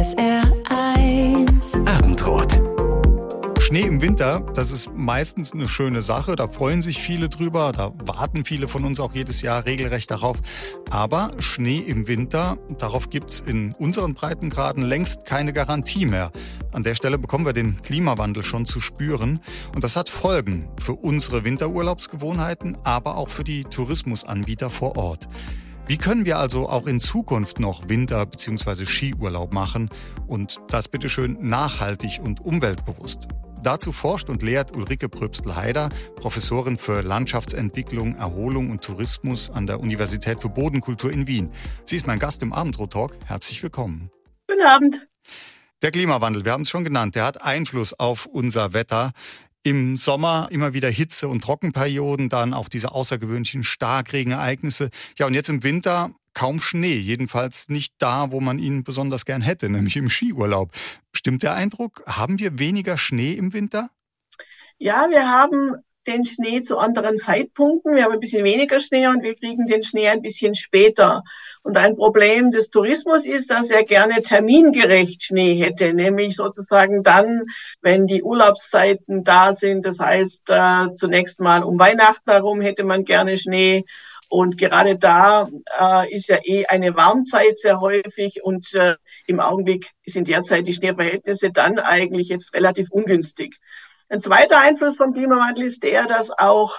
SR1 Abendrot. Schnee im Winter, das ist meistens eine schöne Sache. Da freuen sich viele drüber. Da warten viele von uns auch jedes Jahr regelrecht darauf. Aber Schnee im Winter, darauf gibt es in unseren Breitengraden längst keine Garantie mehr. An der Stelle bekommen wir den Klimawandel schon zu spüren. Und das hat Folgen für unsere Winterurlaubsgewohnheiten, aber auch für die Tourismusanbieter vor Ort. Wie können wir also auch in Zukunft noch Winter- bzw. Skiurlaub machen und das bitteschön nachhaltig und umweltbewusst? Dazu forscht und lehrt Ulrike Pröbstl-Heider, Professorin für Landschaftsentwicklung, Erholung und Tourismus an der Universität für Bodenkultur in Wien. Sie ist mein Gast im Abendrot-Talk. Herzlich willkommen. Guten Abend. Der Klimawandel, wir haben es schon genannt, der hat Einfluss auf unser Wetter. Im Sommer immer wieder Hitze- und Trockenperioden, dann auch diese außergewöhnlichen Starkregenereignisse. Ja, und jetzt im Winter kaum Schnee, jedenfalls nicht da, wo man ihn besonders gern hätte, nämlich im Skiurlaub. Stimmt der Eindruck? Haben wir weniger Schnee im Winter? Ja, wir haben den Schnee zu anderen Zeitpunkten. Wir haben ein bisschen weniger Schnee und wir kriegen den Schnee ein bisschen später. Und ein Problem des Tourismus ist, dass er gerne termingerecht Schnee hätte, nämlich sozusagen dann, wenn die Urlaubszeiten da sind. Das heißt, äh, zunächst mal um Weihnachten herum hätte man gerne Schnee und gerade da äh, ist ja eh eine Warmzeit sehr häufig und äh, im Augenblick sind derzeit die Schneeverhältnisse dann eigentlich jetzt relativ ungünstig. Ein zweiter Einfluss vom Klimawandel ist der, dass auch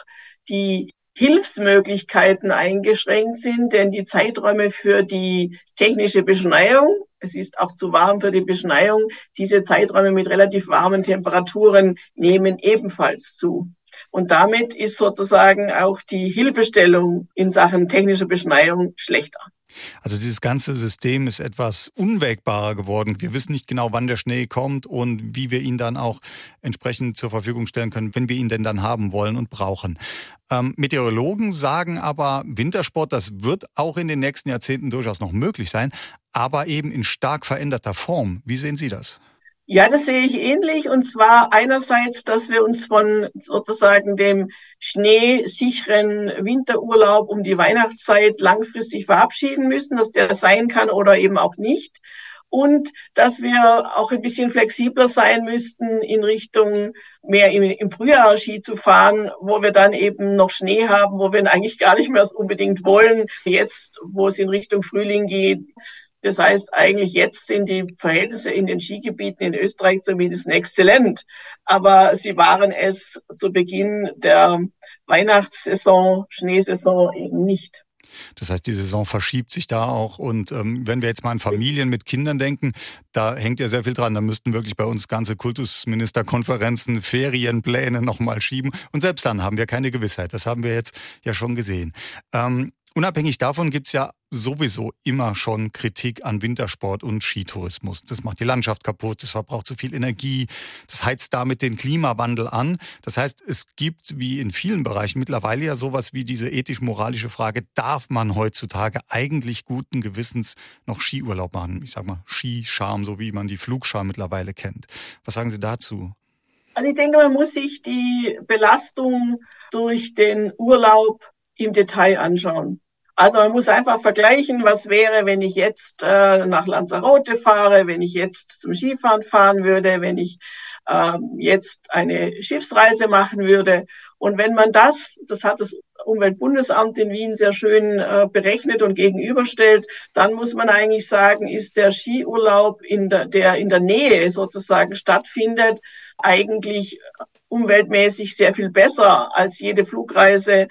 die Hilfsmöglichkeiten eingeschränkt sind, denn die Zeiträume für die technische Beschneiung, es ist auch zu warm für die Beschneiung, diese Zeiträume mit relativ warmen Temperaturen nehmen ebenfalls zu. Und damit ist sozusagen auch die Hilfestellung in Sachen technischer Beschneiung schlechter. Also dieses ganze System ist etwas unwägbarer geworden. Wir wissen nicht genau, wann der Schnee kommt und wie wir ihn dann auch entsprechend zur Verfügung stellen können, wenn wir ihn denn dann haben wollen und brauchen. Ähm, Meteorologen sagen aber, Wintersport, das wird auch in den nächsten Jahrzehnten durchaus noch möglich sein, aber eben in stark veränderter Form. Wie sehen Sie das? Ja, das sehe ich ähnlich. Und zwar einerseits, dass wir uns von sozusagen dem schneesicheren Winterurlaub um die Weihnachtszeit langfristig verabschieden müssen, dass der sein kann oder eben auch nicht. Und dass wir auch ein bisschen flexibler sein müssten in Richtung mehr im, Frühjahr Ski zu fahren, wo wir dann eben noch Schnee haben, wo wir eigentlich gar nicht mehr unbedingt wollen. Jetzt, wo es in Richtung Frühling geht, das heißt, eigentlich jetzt sind die Verhältnisse in den Skigebieten in Österreich zumindest exzellent. Aber sie waren es zu Beginn der Weihnachtssaison, Schneesaison eben nicht. Das heißt, die Saison verschiebt sich da auch. Und ähm, wenn wir jetzt mal an Familien mit Kindern denken, da hängt ja sehr viel dran. Da müssten wirklich bei uns ganze Kultusministerkonferenzen, Ferienpläne nochmal schieben. Und selbst dann haben wir keine Gewissheit. Das haben wir jetzt ja schon gesehen. Ähm, Unabhängig davon gibt es ja sowieso immer schon Kritik an Wintersport und Skitourismus. Das macht die Landschaft kaputt, das verbraucht zu viel Energie, das heizt damit den Klimawandel an. Das heißt, es gibt wie in vielen Bereichen mittlerweile ja sowas wie diese ethisch-moralische Frage, darf man heutzutage eigentlich guten Gewissens noch Skiurlaub machen? Ich sag mal Skischam, so wie man die Flugscham mittlerweile kennt. Was sagen Sie dazu? Also ich denke, man muss sich die Belastung durch den Urlaub im Detail anschauen. Also man muss einfach vergleichen, was wäre, wenn ich jetzt äh, nach Lanzarote fahre, wenn ich jetzt zum Skifahren fahren würde, wenn ich äh, jetzt eine Schiffsreise machen würde. Und wenn man das, das hat das Umweltbundesamt in Wien sehr schön äh, berechnet und gegenüberstellt, dann muss man eigentlich sagen, ist der Skiurlaub, in der, der in der Nähe sozusagen stattfindet, eigentlich umweltmäßig sehr viel besser als jede Flugreise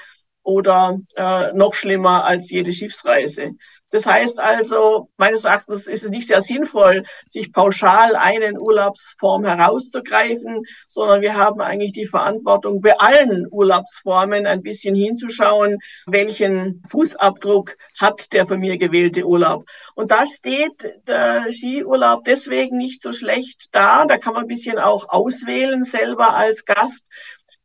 oder äh, noch schlimmer als jede Schiffsreise. Das heißt also, meines Erachtens ist es nicht sehr sinnvoll, sich pauschal einen Urlaubsform herauszugreifen, sondern wir haben eigentlich die Verantwortung, bei allen Urlaubsformen ein bisschen hinzuschauen, welchen Fußabdruck hat der von mir gewählte Urlaub. Und da steht der Skiurlaub deswegen nicht so schlecht da. Da kann man ein bisschen auch auswählen selber als Gast.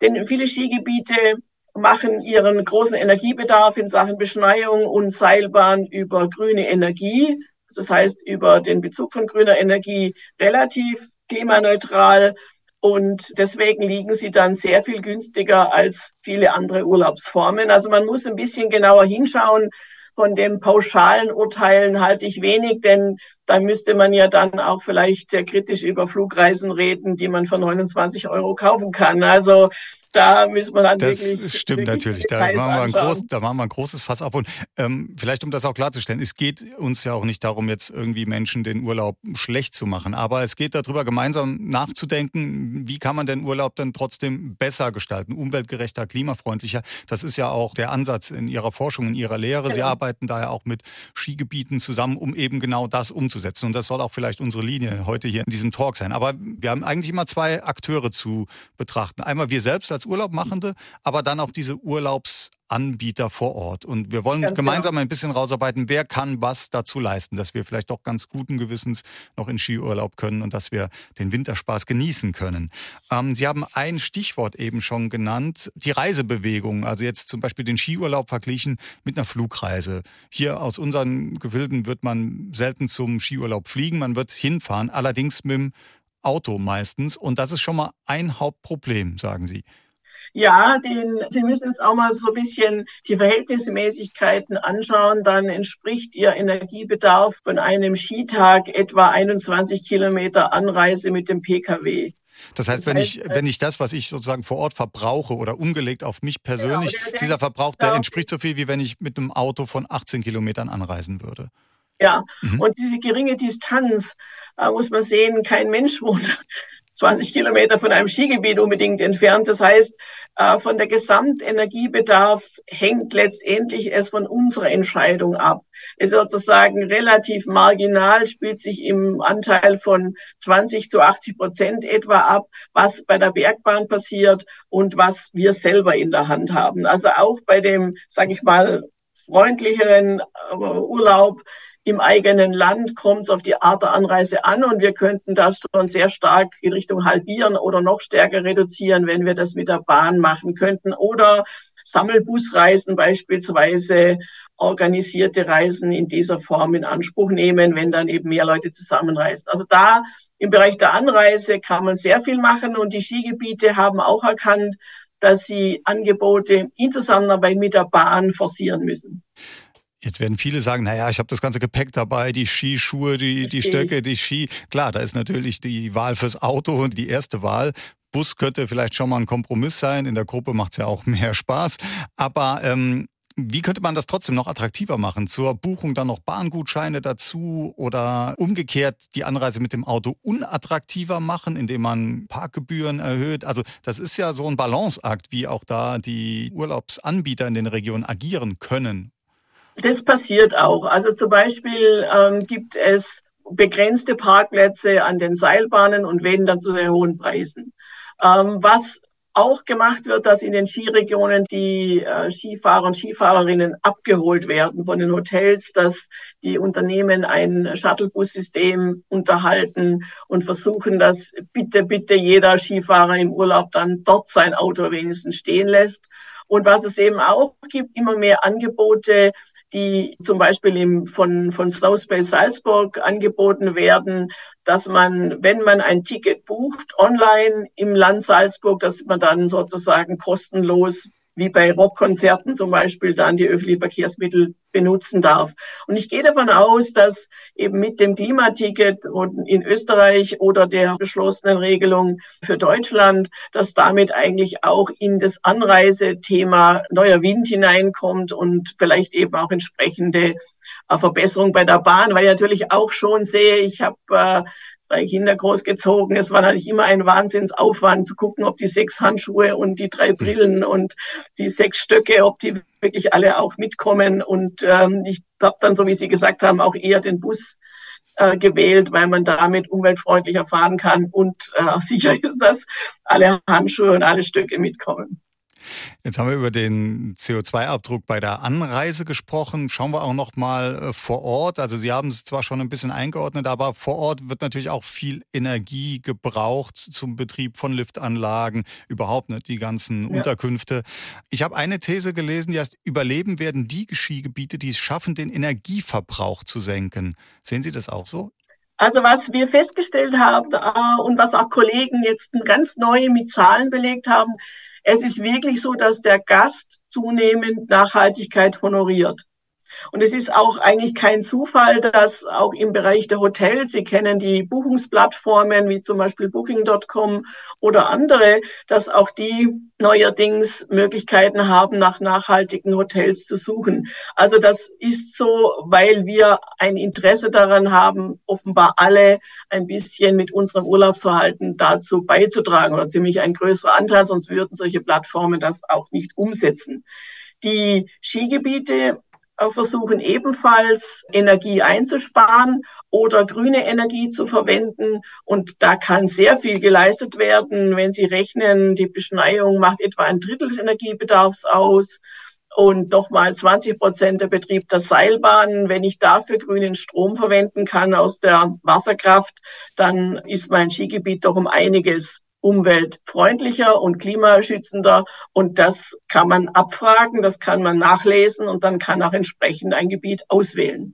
Denn viele Skigebiete machen ihren großen Energiebedarf in Sachen Beschneiung und Seilbahn über grüne Energie. Das heißt, über den Bezug von grüner Energie relativ klimaneutral. Und deswegen liegen sie dann sehr viel günstiger als viele andere Urlaubsformen. Also man muss ein bisschen genauer hinschauen. Von dem pauschalen Urteilen halte ich wenig, denn da müsste man ja dann auch vielleicht sehr kritisch über Flugreisen reden, die man für 29 Euro kaufen kann. Also da müssen wir dann das wirklich. Stimmt wirklich natürlich. Da machen, wir ein groß, da machen wir ein großes Fass auf. Und ähm, vielleicht, um das auch klarzustellen, es geht uns ja auch nicht darum, jetzt irgendwie Menschen den Urlaub schlecht zu machen. Aber es geht darüber, gemeinsam nachzudenken, wie kann man den Urlaub dann trotzdem besser gestalten, umweltgerechter, klimafreundlicher. Das ist ja auch der Ansatz in Ihrer Forschung, in Ihrer Lehre. Sie genau. arbeiten da ja auch mit Skigebieten zusammen, um eben genau das umzusetzen. Und das soll auch vielleicht unsere Linie heute hier in diesem Talk sein. Aber wir haben eigentlich immer zwei Akteure zu betrachten. Einmal wir selbst als Urlaubmachende, aber dann auch diese Urlaubsanbieter vor Ort. Und wir wollen ganz gemeinsam genau. ein bisschen rausarbeiten, wer kann was dazu leisten, dass wir vielleicht doch ganz guten Gewissens noch in Skiurlaub können und dass wir den Winterspaß genießen können. Ähm, Sie haben ein Stichwort eben schon genannt, die Reisebewegung. Also jetzt zum Beispiel den Skiurlaub verglichen mit einer Flugreise. Hier aus unseren Gefilden wird man selten zum Skiurlaub fliegen, man wird hinfahren, allerdings mit dem Auto meistens. Und das ist schon mal ein Hauptproblem, sagen Sie. Ja, den, Sie müssen es auch mal so ein bisschen die Verhältnismäßigkeiten anschauen. Dann entspricht Ihr Energiebedarf von einem Skitag etwa 21 Kilometer Anreise mit dem Pkw. Das heißt, wenn ich, wenn ich das, was ich sozusagen vor Ort verbrauche oder umgelegt auf mich genau, persönlich, genau, der, dieser Verbrauch, der entspricht so viel, wie wenn ich mit einem Auto von 18 Kilometern anreisen würde. Ja, mhm. und diese geringe Distanz, äh, muss man sehen, kein Mensch wohnt 20 Kilometer von einem Skigebiet unbedingt entfernt. Das heißt, äh, von der Gesamtenergiebedarf hängt letztendlich es von unserer Entscheidung ab. Es ist sozusagen relativ marginal, spielt sich im Anteil von 20 zu 80 Prozent etwa ab, was bei der Bergbahn passiert und was wir selber in der Hand haben. Also auch bei dem, sage ich mal, freundlicheren äh, Urlaub im eigenen Land kommt es auf die Art der Anreise an und wir könnten das schon sehr stark in Richtung halbieren oder noch stärker reduzieren, wenn wir das mit der Bahn machen könnten oder Sammelbusreisen beispielsweise organisierte Reisen in dieser Form in Anspruch nehmen, wenn dann eben mehr Leute zusammenreisen. Also da im Bereich der Anreise kann man sehr viel machen und die Skigebiete haben auch erkannt, dass sie Angebote in Zusammenarbeit mit der Bahn forcieren müssen. Jetzt werden viele sagen, naja, ich habe das ganze Gepäck dabei, die Skischuhe, die, die Stöcke, die Ski. Klar, da ist natürlich die Wahl fürs Auto die erste Wahl. Bus könnte vielleicht schon mal ein Kompromiss sein. In der Gruppe macht es ja auch mehr Spaß. Aber ähm, wie könnte man das trotzdem noch attraktiver machen? Zur Buchung dann noch Bahngutscheine dazu oder umgekehrt die Anreise mit dem Auto unattraktiver machen, indem man Parkgebühren erhöht? Also das ist ja so ein Balanceakt, wie auch da die Urlaubsanbieter in den Regionen agieren können das passiert auch. Also zum Beispiel ähm, gibt es begrenzte Parkplätze an den Seilbahnen und wenn dann zu sehr hohen Preisen. Ähm, was auch gemacht wird, dass in den Skiregionen die äh, Skifahrer und Skifahrerinnen abgeholt werden von den Hotels, dass die Unternehmen ein Shuttlebus-System unterhalten und versuchen, dass bitte, bitte jeder Skifahrer im Urlaub dann dort sein Auto wenigstens stehen lässt. Und was es eben auch gibt, immer mehr Angebote, die zum Beispiel im, von, von Snowspace Salzburg angeboten werden, dass man, wenn man ein Ticket bucht online im Land Salzburg, dass man dann sozusagen kostenlos wie bei Rockkonzerten zum Beispiel dann die öffentlichen Verkehrsmittel benutzen darf. Und ich gehe davon aus, dass eben mit dem Klimaticket in Österreich oder der beschlossenen Regelung für Deutschland, dass damit eigentlich auch in das Anreisethema neuer Wind hineinkommt und vielleicht eben auch entsprechende Verbesserung bei der Bahn, weil ich natürlich auch schon sehe, ich habe äh, drei Kinder großgezogen. Es war natürlich immer ein Wahnsinnsaufwand zu gucken, ob die sechs Handschuhe und die drei Brillen und die sechs Stöcke, ob die wirklich alle auch mitkommen. Und ähm, ich habe dann, so wie Sie gesagt haben, auch eher den Bus äh, gewählt, weil man damit umweltfreundlicher fahren kann und äh, sicher ist, dass alle Handschuhe und alle Stöcke mitkommen. Jetzt haben wir über den CO2-Abdruck bei der Anreise gesprochen. Schauen wir auch noch mal äh, vor Ort. Also Sie haben es zwar schon ein bisschen eingeordnet, aber vor Ort wird natürlich auch viel Energie gebraucht zum Betrieb von Liftanlagen, überhaupt nicht die ganzen ja. Unterkünfte. Ich habe eine These gelesen, die heißt, überleben werden die Skigebiete, die es schaffen, den Energieverbrauch zu senken. Sehen Sie das auch so? Also was wir festgestellt haben äh, und was auch Kollegen jetzt ganz neu mit Zahlen belegt haben, es ist wirklich so, dass der Gast zunehmend Nachhaltigkeit honoriert. Und es ist auch eigentlich kein Zufall, dass auch im Bereich der Hotels, Sie kennen die Buchungsplattformen wie zum Beispiel Booking.com oder andere, dass auch die neuerdings Möglichkeiten haben, nach nachhaltigen Hotels zu suchen. Also das ist so, weil wir ein Interesse daran haben, offenbar alle ein bisschen mit unserem Urlaubsverhalten dazu beizutragen oder ziemlich ein größerer Anteil, sonst würden solche Plattformen das auch nicht umsetzen. Die Skigebiete versuchen ebenfalls Energie einzusparen oder grüne Energie zu verwenden. Und da kann sehr viel geleistet werden, wenn Sie rechnen, die Beschneiung macht etwa ein Drittel des Energiebedarfs aus und nochmal 20 Prozent der Betrieb der Seilbahnen. Wenn ich dafür grünen Strom verwenden kann aus der Wasserkraft, dann ist mein Skigebiet doch um einiges umweltfreundlicher und klimaschützender. Und das kann man abfragen, das kann man nachlesen und dann kann auch entsprechend ein Gebiet auswählen.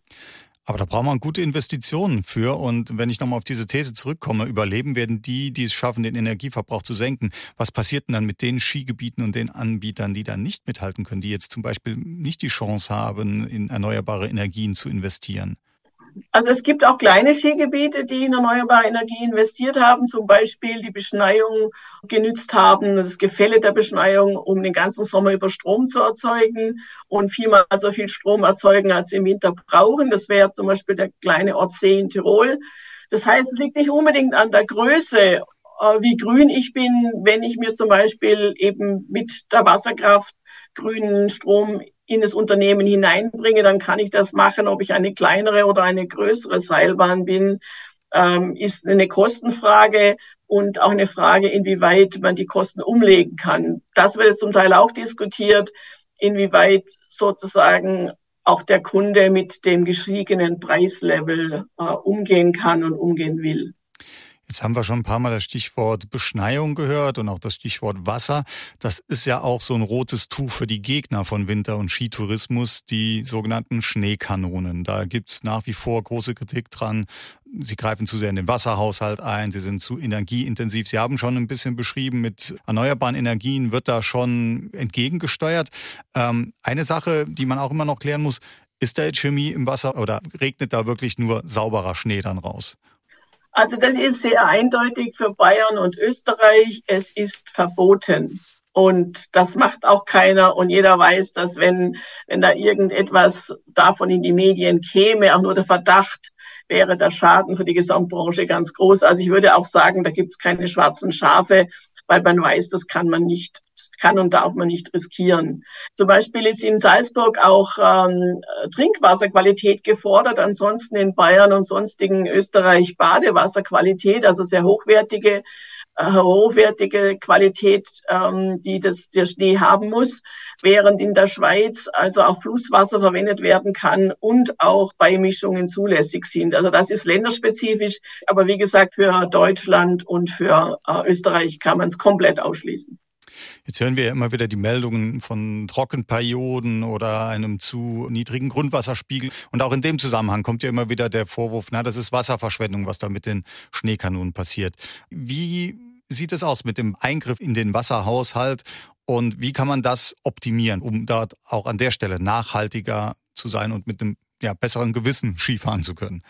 Aber da braucht man gute Investitionen für. Und wenn ich nochmal auf diese These zurückkomme, überleben werden die, die es schaffen, den Energieverbrauch zu senken. Was passiert denn dann mit den Skigebieten und den Anbietern, die dann nicht mithalten können, die jetzt zum Beispiel nicht die Chance haben, in erneuerbare Energien zu investieren? Also es gibt auch kleine Skigebiete, die in erneuerbare Energie investiert haben, zum Beispiel die Beschneiung genützt haben, das Gefälle der Beschneiung, um den ganzen Sommer über Strom zu erzeugen und viermal so viel Strom erzeugen, als sie im Winter brauchen. Das wäre zum Beispiel der kleine Ort See in Tirol. Das heißt, es liegt nicht unbedingt an der Größe, äh, wie grün ich bin, wenn ich mir zum Beispiel eben mit der Wasserkraft grünen Strom in das Unternehmen hineinbringe, dann kann ich das machen, ob ich eine kleinere oder eine größere Seilbahn bin, ähm, ist eine Kostenfrage und auch eine Frage, inwieweit man die Kosten umlegen kann. Das wird zum Teil auch diskutiert, inwieweit sozusagen auch der Kunde mit dem gestiegenen Preislevel äh, umgehen kann und umgehen will. Jetzt haben wir schon ein paar Mal das Stichwort Beschneiung gehört und auch das Stichwort Wasser. Das ist ja auch so ein rotes Tuch für die Gegner von Winter- und Skitourismus, die sogenannten Schneekanonen. Da gibt es nach wie vor große Kritik dran. Sie greifen zu sehr in den Wasserhaushalt ein, sie sind zu energieintensiv. Sie haben schon ein bisschen beschrieben, mit erneuerbaren Energien wird da schon entgegengesteuert. Ähm, eine Sache, die man auch immer noch klären muss, ist da jetzt Chemie im Wasser oder regnet da wirklich nur sauberer Schnee dann raus? Also das ist sehr eindeutig für Bayern und Österreich. Es ist verboten. Und das macht auch keiner. Und jeder weiß, dass wenn, wenn da irgendetwas davon in die Medien käme, auch nur der Verdacht, wäre der Schaden für die Gesamtbranche ganz groß. Also ich würde auch sagen, da gibt es keine schwarzen Schafe weil man weiß, das kann man nicht, kann und darf man nicht riskieren. Zum Beispiel ist in Salzburg auch ähm, Trinkwasserqualität gefordert, ansonsten in Bayern und sonstigen Österreich Badewasserqualität, also sehr hochwertige äh, hochwertige Qualität, ähm, die das, der Schnee haben muss, während in der Schweiz also auch Flusswasser verwendet werden kann und auch Beimischungen zulässig sind. Also das ist länderspezifisch, aber wie gesagt, für Deutschland und für äh, Österreich kann man es komplett ausschließen. Jetzt hören wir ja immer wieder die Meldungen von Trockenperioden oder einem zu niedrigen Grundwasserspiegel. Und auch in dem Zusammenhang kommt ja immer wieder der Vorwurf, na, das ist Wasserverschwendung, was da mit den Schneekanonen passiert. Wie sieht es aus mit dem Eingriff in den Wasserhaushalt und wie kann man das optimieren, um dort auch an der Stelle nachhaltiger zu sein und mit einem ja, besseren Gewissen Skifahren zu können?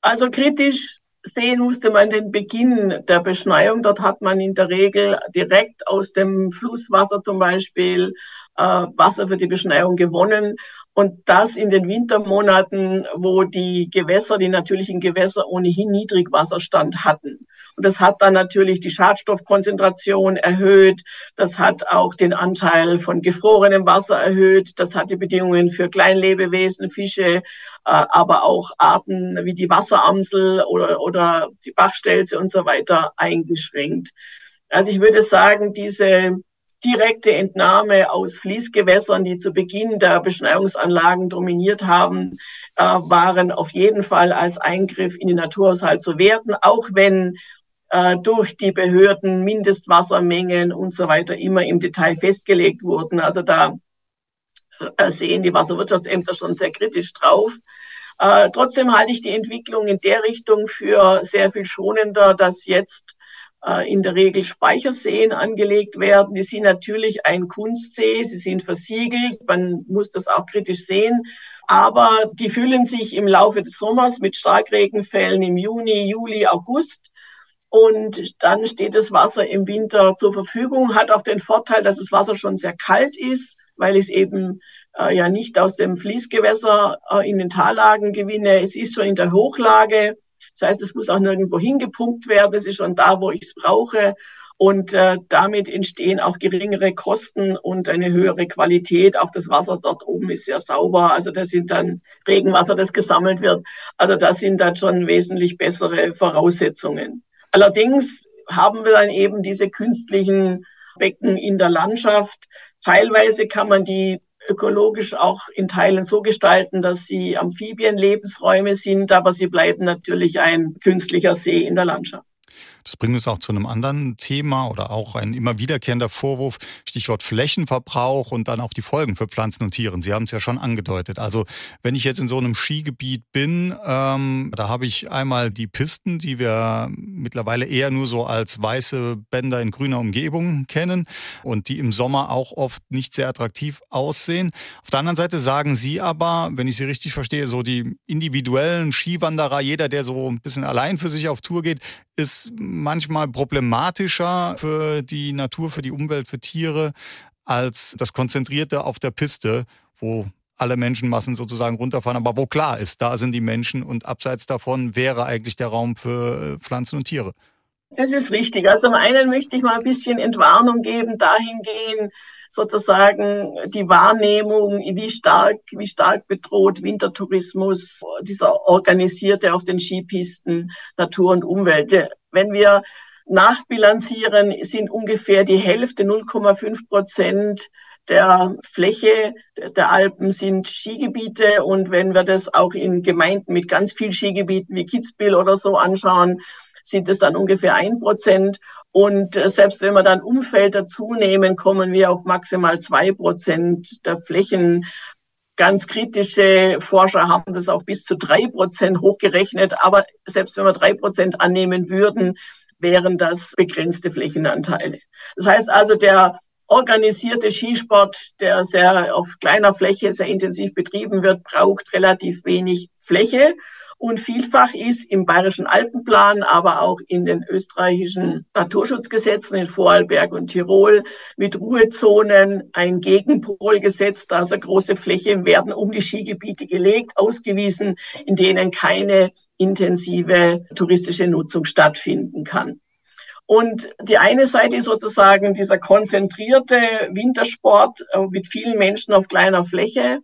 Also kritisch sehen musste man den Beginn der Beschneiung. Dort hat man in der Regel direkt aus dem Flusswasser zum Beispiel äh, Wasser für die Beschneiung gewonnen. Und das in den Wintermonaten, wo die Gewässer, die natürlichen Gewässer ohnehin Niedrigwasserstand hatten. Und das hat dann natürlich die Schadstoffkonzentration erhöht. Das hat auch den Anteil von gefrorenem Wasser erhöht. Das hat die Bedingungen für Kleinlebewesen, Fische, äh, aber auch Arten wie die Wasseramsel oder, oder die Bachstelze und so weiter eingeschränkt. Also ich würde sagen, diese direkte Entnahme aus Fließgewässern, die zu Beginn der Beschneiungsanlagen dominiert haben, äh, waren auf jeden Fall als Eingriff in den Naturhaushalt zu werten, auch wenn äh, durch die Behörden Mindestwassermengen und so weiter immer im Detail festgelegt wurden. Also da äh, sehen die Wasserwirtschaftsämter schon sehr kritisch drauf. Äh, trotzdem halte ich die Entwicklung in der Richtung für sehr viel schonender, dass jetzt in der Regel Speicherseen angelegt werden. Die sind natürlich ein Kunstsee, sie sind versiegelt, man muss das auch kritisch sehen. Aber die füllen sich im Laufe des Sommers mit Starkregenfällen im Juni, Juli, August. Und dann steht das Wasser im Winter zur Verfügung, hat auch den Vorteil, dass das Wasser schon sehr kalt ist, weil es eben äh, ja nicht aus dem Fließgewässer äh, in den Tallagen gewinne. Es ist schon in der Hochlage. Das heißt, es muss auch nirgendwo hingepumpt werden. Es ist schon da, wo ich es brauche. Und äh, damit entstehen auch geringere Kosten und eine höhere Qualität. Auch das Wasser dort oben ist sehr sauber. Also das sind dann Regenwasser, das gesammelt wird. Also das sind dann schon wesentlich bessere Voraussetzungen. Allerdings haben wir dann eben diese künstlichen Becken in der Landschaft. Teilweise kann man die ökologisch auch in Teilen so gestalten, dass sie Amphibienlebensräume sind, aber sie bleiben natürlich ein künstlicher See in der Landschaft. Das bringt uns auch zu einem anderen Thema oder auch ein immer wiederkehrender Vorwurf, Stichwort Flächenverbrauch und dann auch die Folgen für Pflanzen und Tiere. Sie haben es ja schon angedeutet. Also wenn ich jetzt in so einem Skigebiet bin, ähm, da habe ich einmal die Pisten, die wir mittlerweile eher nur so als weiße Bänder in grüner Umgebung kennen und die im Sommer auch oft nicht sehr attraktiv aussehen. Auf der anderen Seite sagen Sie aber, wenn ich Sie richtig verstehe, so die individuellen Skiwanderer, jeder, der so ein bisschen allein für sich auf Tour geht, ist manchmal problematischer für die Natur, für die Umwelt, für Tiere als das Konzentrierte auf der Piste, wo alle Menschenmassen sozusagen runterfahren, aber wo klar ist, da sind die Menschen und abseits davon wäre eigentlich der Raum für Pflanzen und Tiere. Das ist richtig. Also zum einen möchte ich mal ein bisschen Entwarnung geben, dahingehend sozusagen die Wahrnehmung, wie stark, wie stark bedroht Wintertourismus, dieser organisierte auf den Skipisten, Natur und Umwelt. Wenn wir nachbilanzieren, sind ungefähr die Hälfte, 0,5 Prozent der Fläche der Alpen sind Skigebiete. Und wenn wir das auch in Gemeinden mit ganz vielen Skigebieten wie Kitzbühel oder so anschauen, sind es dann ungefähr ein Prozent. Und äh, selbst wenn wir dann Umfeld dazu nehmen, kommen wir auf maximal zwei Prozent der Flächen. Ganz kritische Forscher haben das auf bis zu drei Prozent hochgerechnet. Aber selbst wenn wir drei Prozent annehmen würden, wären das begrenzte Flächenanteile. Das heißt also, der organisierte Skisport, der sehr auf kleiner Fläche sehr intensiv betrieben wird, braucht relativ wenig Fläche. Und vielfach ist im Bayerischen Alpenplan, aber auch in den österreichischen Naturschutzgesetzen in Vorarlberg und Tirol mit Ruhezonen ein Gegenpol gesetzt. Also große Flächen werden um die Skigebiete gelegt, ausgewiesen, in denen keine intensive touristische Nutzung stattfinden kann. Und die eine Seite ist sozusagen dieser konzentrierte Wintersport äh, mit vielen Menschen auf kleiner Fläche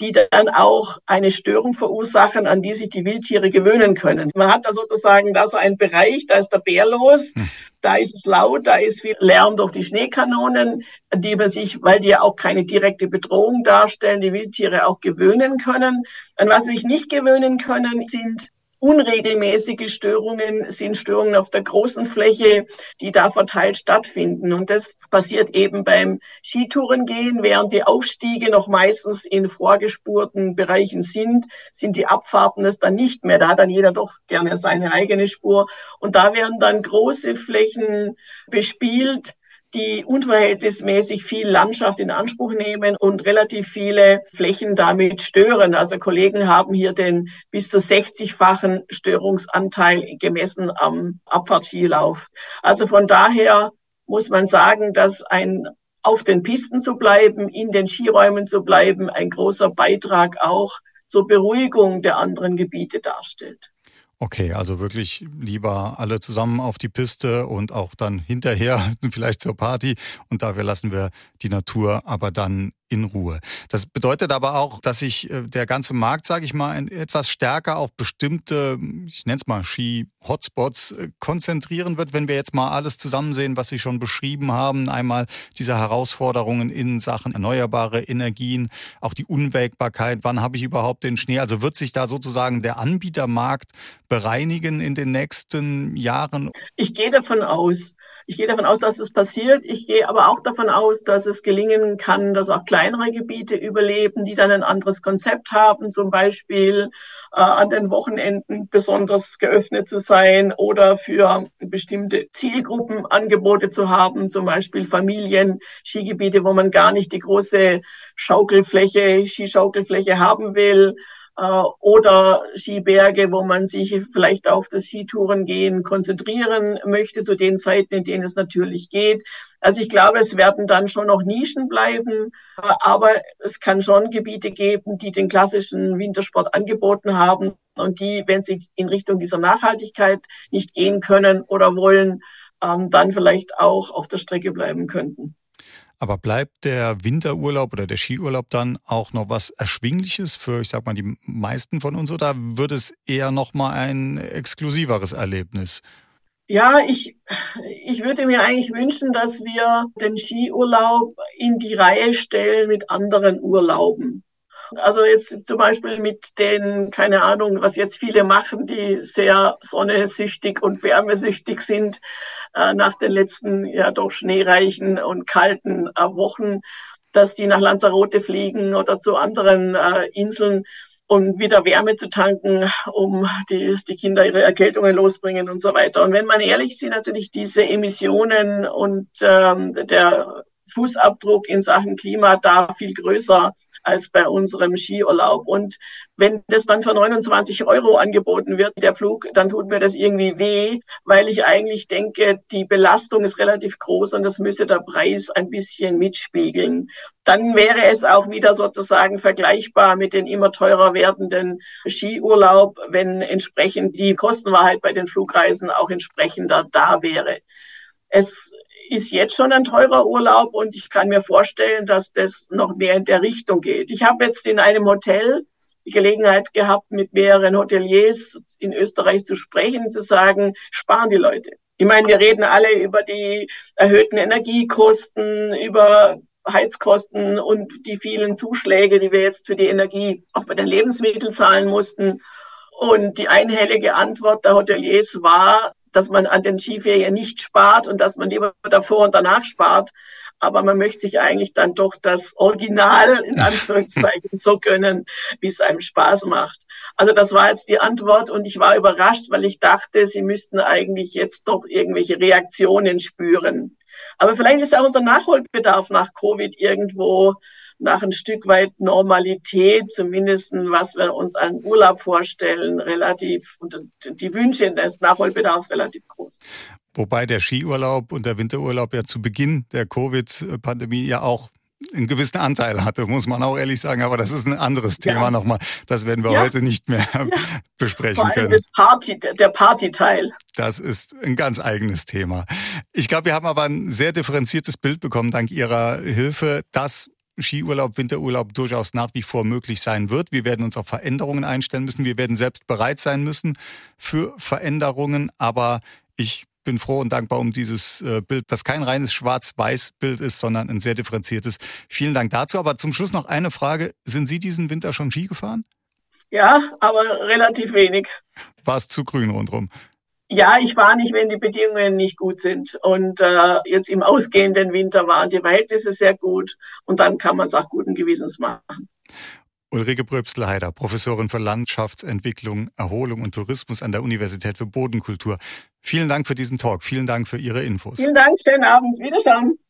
die dann auch eine Störung verursachen, an die sich die Wildtiere gewöhnen können. Man hat da sozusagen da so einen Bereich, da ist der Bär los, hm. da ist es laut, da ist viel Lärm durch die Schneekanonen, die man sich, weil die ja auch keine direkte Bedrohung darstellen, die Wildtiere auch gewöhnen können. An was sich nicht gewöhnen können, sind unregelmäßige Störungen sind Störungen auf der großen Fläche, die da verteilt stattfinden. Und das passiert eben beim Skitourengehen, während die Aufstiege noch meistens in vorgespurten Bereichen sind, sind die Abfahrten es dann nicht mehr. Da hat dann jeder doch gerne seine eigene Spur. Und da werden dann große Flächen bespielt die unverhältnismäßig viel Landschaft in Anspruch nehmen und relativ viele Flächen damit stören. Also Kollegen haben hier den bis zu 60-fachen Störungsanteil gemessen am Abfahrtskilauf. Also von daher muss man sagen, dass ein auf den Pisten zu bleiben, in den Skiräumen zu bleiben, ein großer Beitrag auch zur Beruhigung der anderen Gebiete darstellt. Okay, also wirklich lieber alle zusammen auf die Piste und auch dann hinterher vielleicht zur Party. Und dafür lassen wir die Natur aber dann in Ruhe. Das bedeutet aber auch, dass sich äh, der ganze Markt, sage ich mal, etwas stärker auf bestimmte, ich nenne es mal Ski-Hotspots äh, konzentrieren wird, wenn wir jetzt mal alles zusammen sehen, was Sie schon beschrieben haben. Einmal diese Herausforderungen in Sachen erneuerbare Energien, auch die Unwägbarkeit, wann habe ich überhaupt den Schnee? Also wird sich da sozusagen der Anbietermarkt bereinigen in den nächsten Jahren? Ich gehe davon aus. Ich gehe davon aus, dass das passiert. Ich gehe aber auch davon aus, dass es gelingen kann, dass auch kleinere Gebiete überleben, die dann ein anderes Konzept haben, zum Beispiel äh, an den Wochenenden besonders geöffnet zu sein oder für bestimmte Zielgruppen Angebote zu haben, zum Beispiel Familien, Skigebiete, wo man gar nicht die große Schaukelfläche, Skischaukelfläche haben will oder Skiberge, wo man sich vielleicht auf das Skitourengehen konzentrieren möchte, zu den Zeiten, in denen es natürlich geht. Also ich glaube, es werden dann schon noch Nischen bleiben, äh, aber es kann schon Gebiete geben, die den klassischen Wintersport angeboten haben und die, wenn sie in Richtung dieser Nachhaltigkeit nicht gehen können oder wollen, ähm, dann vielleicht auch auf der Strecke bleiben könnten. Aber bleibt der Winterurlaub oder der Skiurlaub dann auch noch was Erschwingliches für, ich sag mal, die meisten von uns oder wird es eher noch mal ein exklusiveres Erlebnis? Ja, ich, ich würde mir eigentlich wünschen, dass wir den Skiurlaub in die Reihe stellen mit anderen Urlauben. Also jetzt zum Beispiel mit den, keine Ahnung, was jetzt viele machen, die sehr sonnesüchtig und wärmesüchtig sind äh, nach den letzten ja doch schneereichen und kalten äh, Wochen, dass die nach Lanzarote fliegen oder zu anderen äh, Inseln um wieder Wärme zu tanken, um die, die Kinder ihre Erkältungen losbringen und so weiter. Und wenn man ehrlich sind natürlich diese Emissionen und ähm, der Fußabdruck in Sachen Klima da viel größer als bei unserem Skiurlaub. Und wenn das dann für 29 Euro angeboten wird, der Flug, dann tut mir das irgendwie weh, weil ich eigentlich denke, die Belastung ist relativ groß und das müsste der Preis ein bisschen mitspiegeln. Dann wäre es auch wieder sozusagen vergleichbar mit den immer teurer werdenden Skiurlaub, wenn entsprechend die Kostenwahrheit bei den Flugreisen auch entsprechender da wäre. Es ist jetzt schon ein teurer Urlaub und ich kann mir vorstellen, dass das noch mehr in der Richtung geht. Ich habe jetzt in einem Hotel die Gelegenheit gehabt, mit mehreren Hoteliers in Österreich zu sprechen, zu sagen, sparen die Leute. Ich meine, wir reden alle über die erhöhten Energiekosten, über Heizkosten und die vielen Zuschläge, die wir jetzt für die Energie auch bei den Lebensmitteln zahlen mussten. Und die einhellige Antwort der Hoteliers war, dass man an den Skiferien nicht spart und dass man lieber davor und danach spart. Aber man möchte sich eigentlich dann doch das Original in Anführungszeichen so gönnen, wie es einem Spaß macht. Also das war jetzt die Antwort und ich war überrascht, weil ich dachte, sie müssten eigentlich jetzt doch irgendwelche Reaktionen spüren. Aber vielleicht ist auch unser Nachholbedarf nach Covid irgendwo nach ein Stück weit Normalität, zumindest was wir uns an Urlaub vorstellen, relativ, und die Wünsche des Nachholbedarfs relativ groß. Wobei der Skiurlaub und der Winterurlaub ja zu Beginn der Covid-Pandemie ja auch einen gewissen Anteil hatte, muss man auch ehrlich sagen. Aber das ist ein anderes Thema ja. nochmal. Das werden wir ja. heute nicht mehr ja. besprechen können. Das Party, der Partyteil. Das ist ein ganz eigenes Thema. Ich glaube, wir haben aber ein sehr differenziertes Bild bekommen dank Ihrer Hilfe, dass Skiurlaub, Winterurlaub durchaus nach wie vor möglich sein wird. Wir werden uns auf Veränderungen einstellen müssen. Wir werden selbst bereit sein müssen für Veränderungen. Aber ich bin froh und dankbar um dieses äh, Bild, das kein reines Schwarz-Weiß-Bild ist, sondern ein sehr differenziertes. Vielen Dank dazu. Aber zum Schluss noch eine Frage. Sind Sie diesen Winter schon Ski gefahren? Ja, aber relativ wenig. War es zu grün rundherum? Ja, ich war nicht, wenn die Bedingungen nicht gut sind. Und äh, jetzt im ausgehenden Winter waren die Verhältnisse sehr gut und dann kann man es auch guten Gewissens machen. Ulrike Bröbstel-Heider, Professorin für Landschaftsentwicklung, Erholung und Tourismus an der Universität für Bodenkultur. Vielen Dank für diesen Talk. Vielen Dank für Ihre Infos. Vielen Dank. Schönen Abend. Wiederschauen.